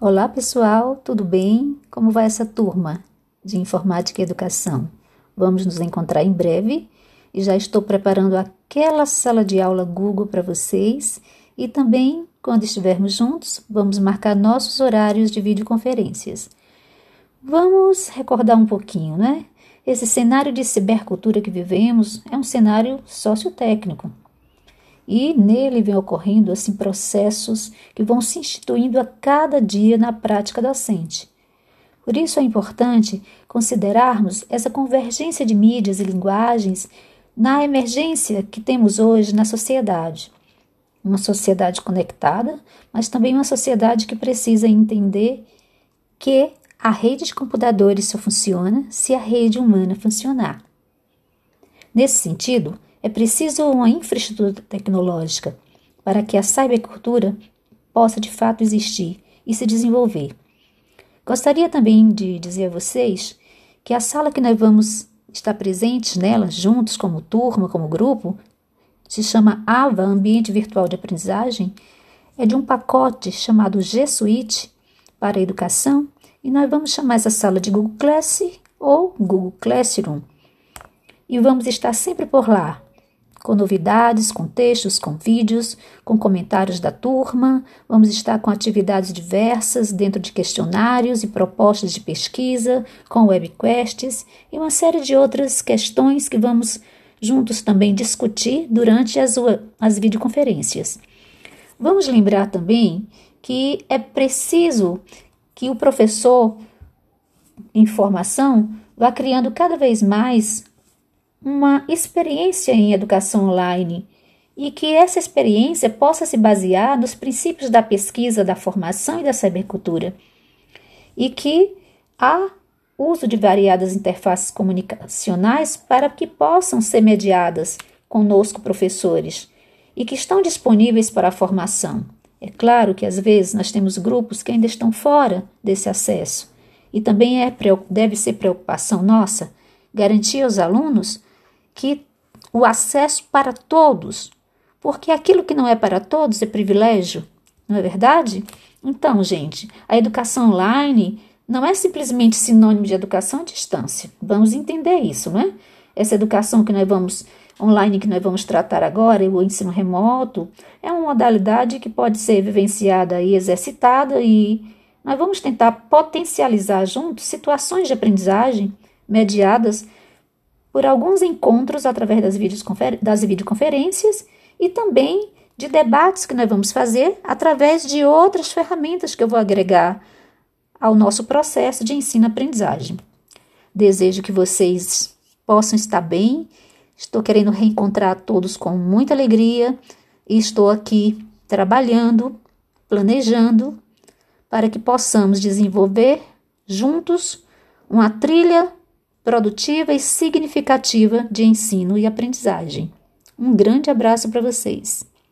Olá pessoal, tudo bem? Como vai essa turma de Informática e Educação? Vamos nos encontrar em breve e já estou preparando aquela sala de aula Google para vocês e também, quando estivermos juntos, vamos marcar nossos horários de videoconferências. Vamos recordar um pouquinho, né? Esse cenário de cibercultura que vivemos é um cenário sociotécnico, e nele vem ocorrendo assim processos que vão se instituindo a cada dia na prática docente. Por isso é importante considerarmos essa convergência de mídias e linguagens na emergência que temos hoje na sociedade. Uma sociedade conectada, mas também uma sociedade que precisa entender que a rede de computadores só funciona se a rede humana funcionar. Nesse sentido, é preciso uma infraestrutura tecnológica para que a cybercultura possa de fato existir e se desenvolver. Gostaria também de dizer a vocês que a sala que nós vamos estar presentes nela, juntos como turma, como grupo, se chama AVA Ambiente Virtual de Aprendizagem, é de um pacote chamado G Suite para educação e nós vamos chamar essa sala de Google Class ou Google Classroom. E vamos estar sempre por lá, com novidades, com textos, com vídeos, com comentários da turma. Vamos estar com atividades diversas dentro de questionários e propostas de pesquisa, com webquests e uma série de outras questões que vamos juntos também discutir durante as, as videoconferências. Vamos lembrar também que é preciso que o professor em formação vá criando cada vez mais uma experiência em educação online e que essa experiência possa se basear nos princípios da pesquisa, da formação e da cybercultura. E que há uso de variadas interfaces comunicacionais para que possam ser mediadas conosco, professores, e que estão disponíveis para a formação. É claro que às vezes nós temos grupos que ainda estão fora desse acesso, e também é, deve ser preocupação nossa garantir aos alunos que o acesso para todos, porque aquilo que não é para todos é privilégio, não é verdade? Então, gente, a educação online não é simplesmente sinônimo de educação à distância. Vamos entender isso, não é? Essa educação que nós vamos online que nós vamos tratar agora, o ensino remoto, é uma modalidade que pode ser vivenciada e exercitada e nós vamos tentar potencializar juntos situações de aprendizagem mediadas por alguns encontros através das, videoconfer das videoconferências e também de debates que nós vamos fazer através de outras ferramentas que eu vou agregar ao nosso processo de ensino-aprendizagem. Desejo que vocês possam estar bem. Estou querendo reencontrar todos com muita alegria e estou aqui trabalhando, planejando para que possamos desenvolver juntos uma trilha produtiva e significativa de ensino e aprendizagem. Um grande abraço para vocês.